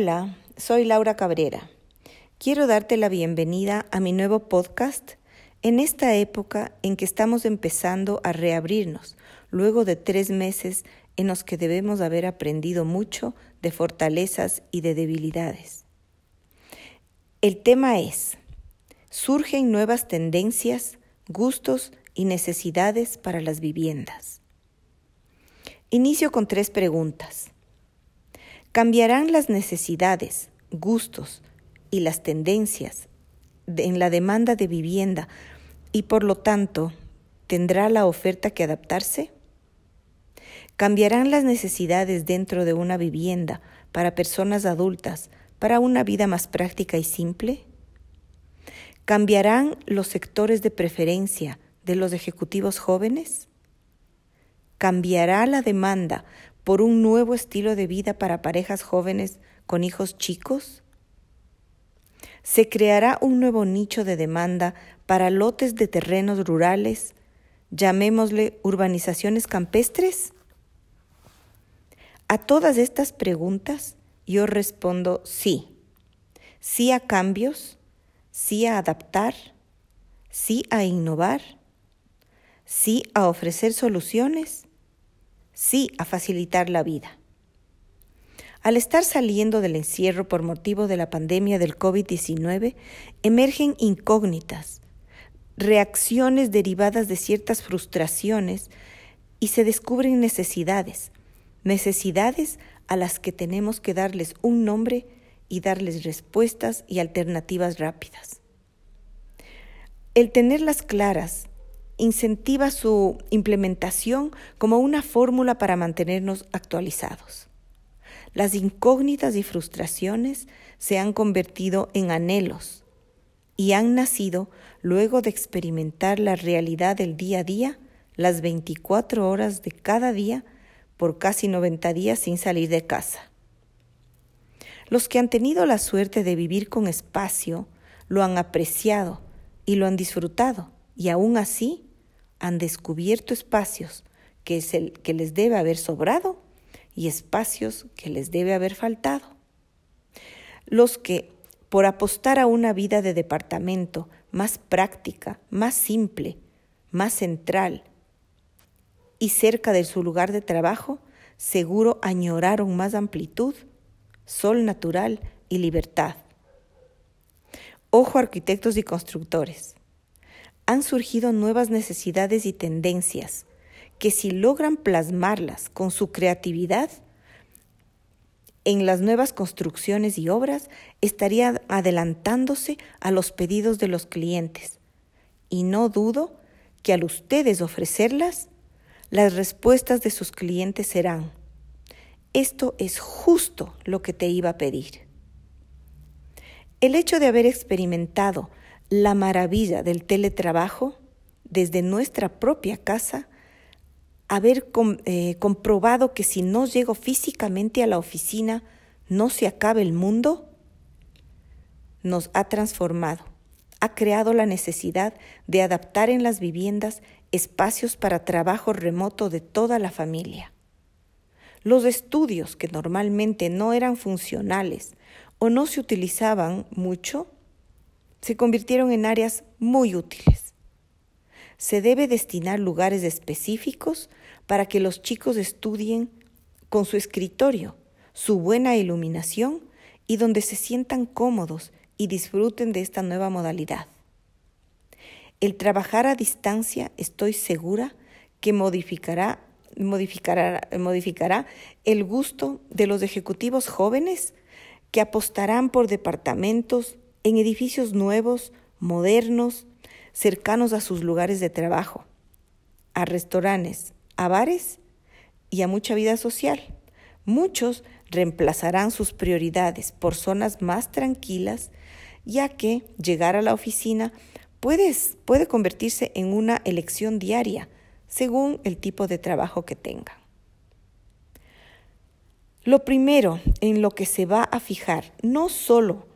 Hola, soy Laura Cabrera. Quiero darte la bienvenida a mi nuevo podcast en esta época en que estamos empezando a reabrirnos, luego de tres meses en los que debemos haber aprendido mucho de fortalezas y de debilidades. El tema es, surgen nuevas tendencias, gustos y necesidades para las viviendas. Inicio con tres preguntas. ¿Cambiarán las necesidades, gustos y las tendencias en la demanda de vivienda y por lo tanto tendrá la oferta que adaptarse? ¿Cambiarán las necesidades dentro de una vivienda para personas adultas para una vida más práctica y simple? ¿Cambiarán los sectores de preferencia de los ejecutivos jóvenes? ¿Cambiará la demanda por un nuevo estilo de vida para parejas jóvenes con hijos chicos? ¿Se creará un nuevo nicho de demanda para lotes de terrenos rurales, llamémosle urbanizaciones campestres? A todas estas preguntas yo respondo sí. Sí a cambios, sí a adaptar, sí a innovar, sí a ofrecer soluciones sí a facilitar la vida. Al estar saliendo del encierro por motivo de la pandemia del COVID-19, emergen incógnitas, reacciones derivadas de ciertas frustraciones y se descubren necesidades, necesidades a las que tenemos que darles un nombre y darles respuestas y alternativas rápidas. El tenerlas claras incentiva su implementación como una fórmula para mantenernos actualizados. Las incógnitas y frustraciones se han convertido en anhelos y han nacido luego de experimentar la realidad del día a día, las 24 horas de cada día, por casi 90 días sin salir de casa. Los que han tenido la suerte de vivir con espacio lo han apreciado y lo han disfrutado, y aún así han descubierto espacios que, es el, que les debe haber sobrado y espacios que les debe haber faltado. Los que, por apostar a una vida de departamento más práctica, más simple, más central y cerca de su lugar de trabajo, seguro añoraron más amplitud, sol natural y libertad. Ojo arquitectos y constructores han surgido nuevas necesidades y tendencias que si logran plasmarlas con su creatividad en las nuevas construcciones y obras, estarían adelantándose a los pedidos de los clientes. Y no dudo que al ustedes ofrecerlas, las respuestas de sus clientes serán, esto es justo lo que te iba a pedir. El hecho de haber experimentado la maravilla del teletrabajo desde nuestra propia casa, haber eh, comprobado que si no llego físicamente a la oficina, no se acaba el mundo, nos ha transformado, ha creado la necesidad de adaptar en las viviendas espacios para trabajo remoto de toda la familia. Los estudios que normalmente no eran funcionales o no se utilizaban mucho, se convirtieron en áreas muy útiles. Se debe destinar lugares específicos para que los chicos estudien con su escritorio, su buena iluminación y donde se sientan cómodos y disfruten de esta nueva modalidad. El trabajar a distancia estoy segura que modificará, modificará, modificará el gusto de los ejecutivos jóvenes que apostarán por departamentos en edificios nuevos, modernos, cercanos a sus lugares de trabajo, a restaurantes, a bares y a mucha vida social. Muchos reemplazarán sus prioridades por zonas más tranquilas, ya que llegar a la oficina puede, convertirse en una elección diaria, según el tipo de trabajo que tengan. Lo primero en lo que se va a fijar no solo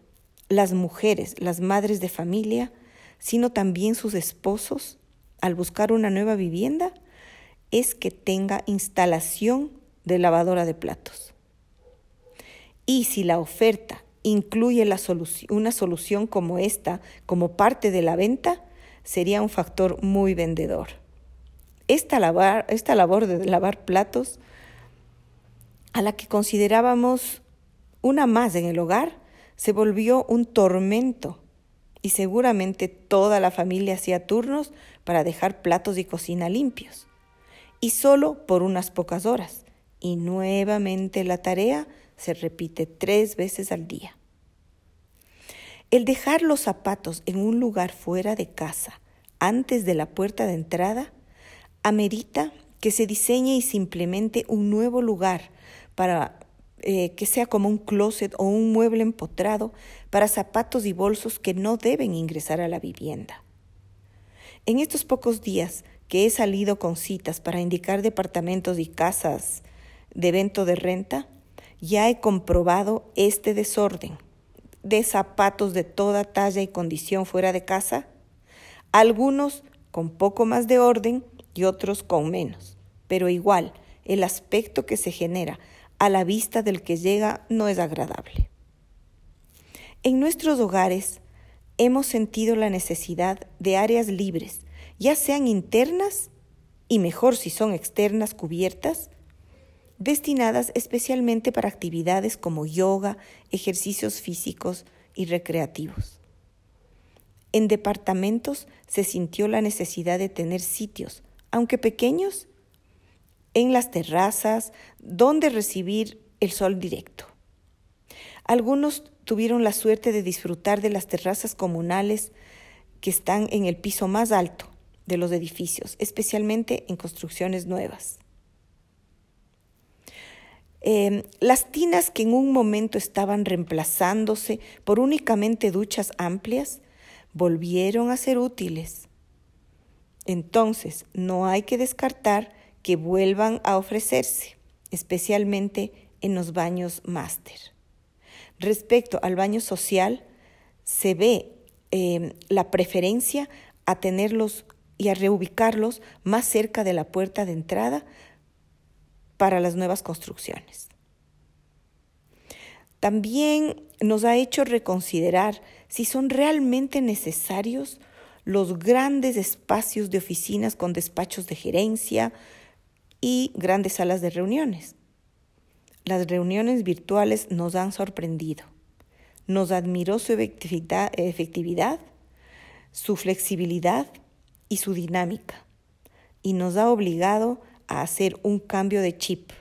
las mujeres, las madres de familia, sino también sus esposos, al buscar una nueva vivienda, es que tenga instalación de lavadora de platos. Y si la oferta incluye una solución como esta como parte de la venta, sería un factor muy vendedor. Esta, esta labor de lavar platos, a la que considerábamos una más en el hogar, se volvió un tormento y seguramente toda la familia hacía turnos para dejar platos y cocina limpios. Y solo por unas pocas horas. Y nuevamente la tarea se repite tres veces al día. El dejar los zapatos en un lugar fuera de casa, antes de la puerta de entrada, amerita que se diseñe y se implemente un nuevo lugar para eh, que sea como un closet o un mueble empotrado para zapatos y bolsos que no deben ingresar a la vivienda. En estos pocos días que he salido con citas para indicar departamentos y casas de evento de renta, ya he comprobado este desorden de zapatos de toda talla y condición fuera de casa, algunos con poco más de orden y otros con menos, pero igual el aspecto que se genera a la vista del que llega no es agradable. En nuestros hogares hemos sentido la necesidad de áreas libres, ya sean internas y mejor si son externas cubiertas, destinadas especialmente para actividades como yoga, ejercicios físicos y recreativos. En departamentos se sintió la necesidad de tener sitios, aunque pequeños, en las terrazas, donde recibir el sol directo. Algunos tuvieron la suerte de disfrutar de las terrazas comunales que están en el piso más alto de los edificios, especialmente en construcciones nuevas. Em, las tinas que en un momento estaban reemplazándose por únicamente duchas amplias, volvieron a ser útiles. Entonces, no hay que descartar que vuelvan a ofrecerse, especialmente en los baños máster. Respecto al baño social, se ve em, la preferencia a tenerlos y a reubicarlos más cerca de la puerta de entrada para las nuevas construcciones. También nos ha hecho reconsiderar si son realmente necesarios los grandes espacios de oficinas con despachos de gerencia, y grandes salas de reuniones. Las reuniones virtuales nos han sorprendido. Nos admiró su efectividad, su flexibilidad y su dinámica. Y nos ha obligado a hacer un cambio de chip.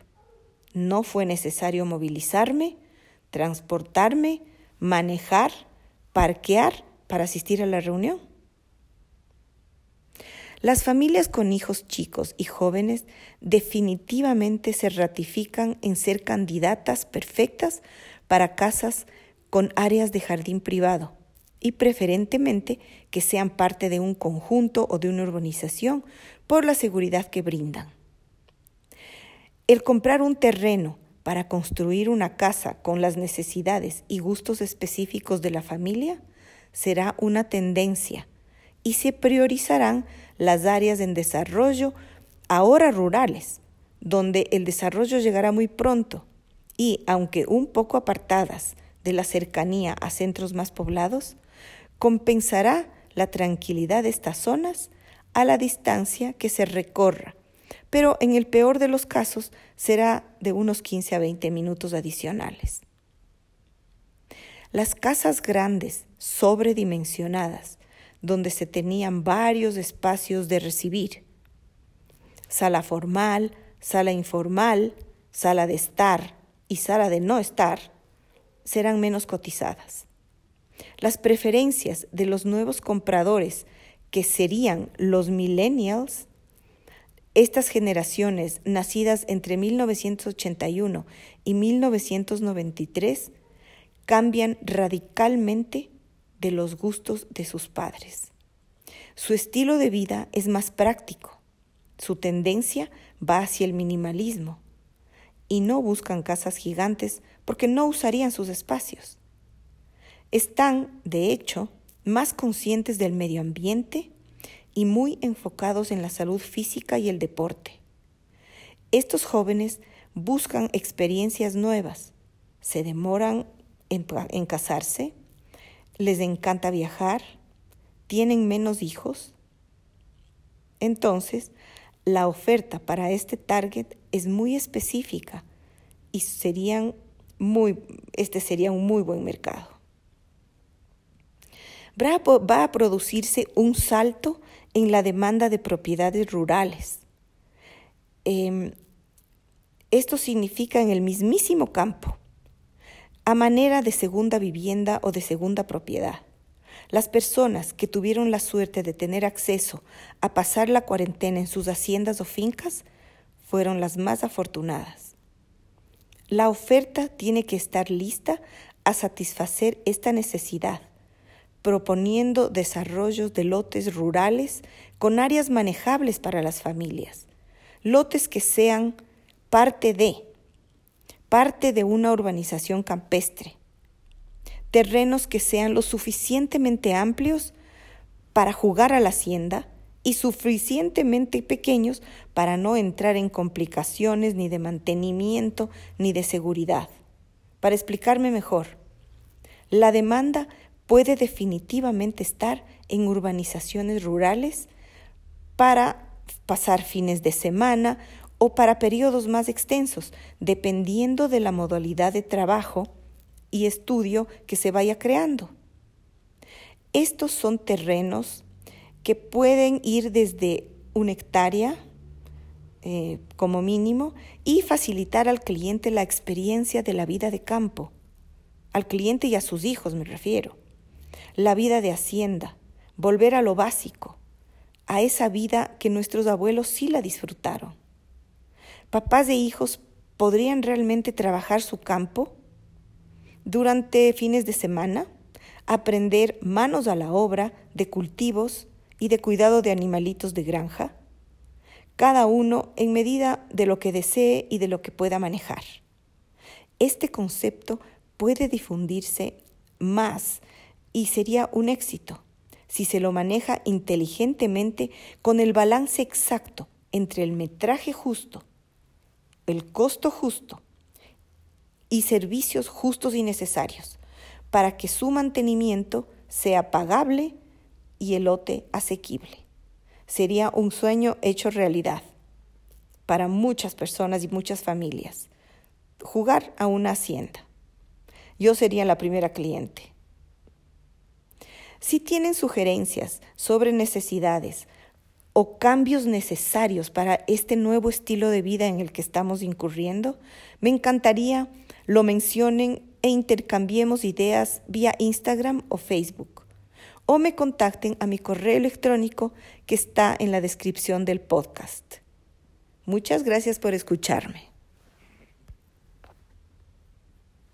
No fue necesario movilizarme, transportarme, manejar, parquear para asistir a la reunión. Las familias con hijos chicos y jóvenes definitivamente se ratifican en ser candidatas perfectas para casas con áreas de jardín privado y preferentemente que sean parte de un conjunto o de una urbanización por la seguridad que brindan. El comprar un terreno para construir una casa con las necesidades y gustos específicos de la familia será una tendencia y se priorizarán las áreas en desarrollo ahora rurales, donde el desarrollo llegará muy pronto y, aunque un poco apartadas de la cercanía a centros más poblados, compensará la tranquilidad de estas zonas a la distancia que se recorra, pero en el peor de los casos será de unos 15 a 20 minutos adicionales. Las casas grandes, sobredimensionadas, donde se tenían varios espacios de recibir. Sala formal, sala informal, sala de estar y sala de no estar serán menos cotizadas. Las preferencias de los nuevos compradores, que serían los millennials, estas generaciones nacidas entre 1981 y 1993, cambian radicalmente de los gustos de sus padres. Su estilo de vida es más práctico. Su tendencia va hacia el minimalismo. Y no buscan casas gigantes porque no usarían sus espacios. Están, de hecho, más conscientes del medio ambiente y muy enfocados en la salud física y el deporte. Estos jóvenes buscan experiencias nuevas, se demoran en, casarse, les encanta viajar, tienen menos hijos. Entonces, la oferta para este target es muy específica y serían muy, este sería un muy buen mercado. Va a producirse un salto en la demanda de propiedades rurales. Em, esto significa en el mismísimo campo, a manera de segunda vivienda o de segunda propiedad. Las personas que tuvieron la suerte de tener acceso a pasar la cuarentena en sus haciendas o fincas fueron las más afortunadas. La oferta tiene que estar lista a satisfacer esta necesidad, proponiendo desarrollos de lotes rurales con áreas manejables para las familias, lotes que sean parte de, parte de una urbanización campestre, terrenos que sean lo suficientemente amplios para jugar a la hacienda y suficientemente pequeños para no entrar en complicaciones ni de mantenimiento ni de seguridad. Para explicarme mejor, la demanda puede definitivamente estar en urbanizaciones rurales para pasar fines de semana o para periodos más extensos, dependiendo de la modalidad de trabajo y estudio que se vaya creando. Estos son terrenos que pueden ir desde una hectárea eh, como mínimo y facilitar al cliente la experiencia de la vida de campo, al cliente y a sus hijos me refiero, la vida de hacienda, volver a lo básico, a esa vida que nuestros abuelos sí la disfrutaron. Papás e hijos podrían realmente trabajar su campo durante fines de semana, aprender manos a la obra de cultivos y de cuidado de animalitos de granja, cada uno en medida de lo que desee y de lo que pueda manejar. Este concepto puede difundirse más y sería un éxito si se lo maneja inteligentemente con el balance exacto entre el metraje justo, el costo justo y servicios justos y necesarios para que su mantenimiento sea pagable y el lote asequible. Sería un sueño hecho realidad para muchas personas y muchas familias. Jugar a una hacienda. Yo sería la primera cliente. Si tienen sugerencias sobre necesidades o cambios necesarios para este nuevo estilo de vida en el que estamos incurriendo, me encantaría lo mencionen e intercambiemos ideas vía Instagram o Facebook. O me contacten a mi correo electrónico que está en la descripción del podcast. Muchas gracias por escucharme.